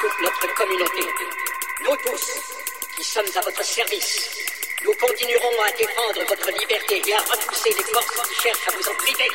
toute notre communauté. Nous tous, qui sommes à votre service, nous continuerons à défendre votre liberté et à repousser les forces qui cherchent à vous en priver.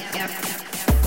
yep, yep, yep, yep.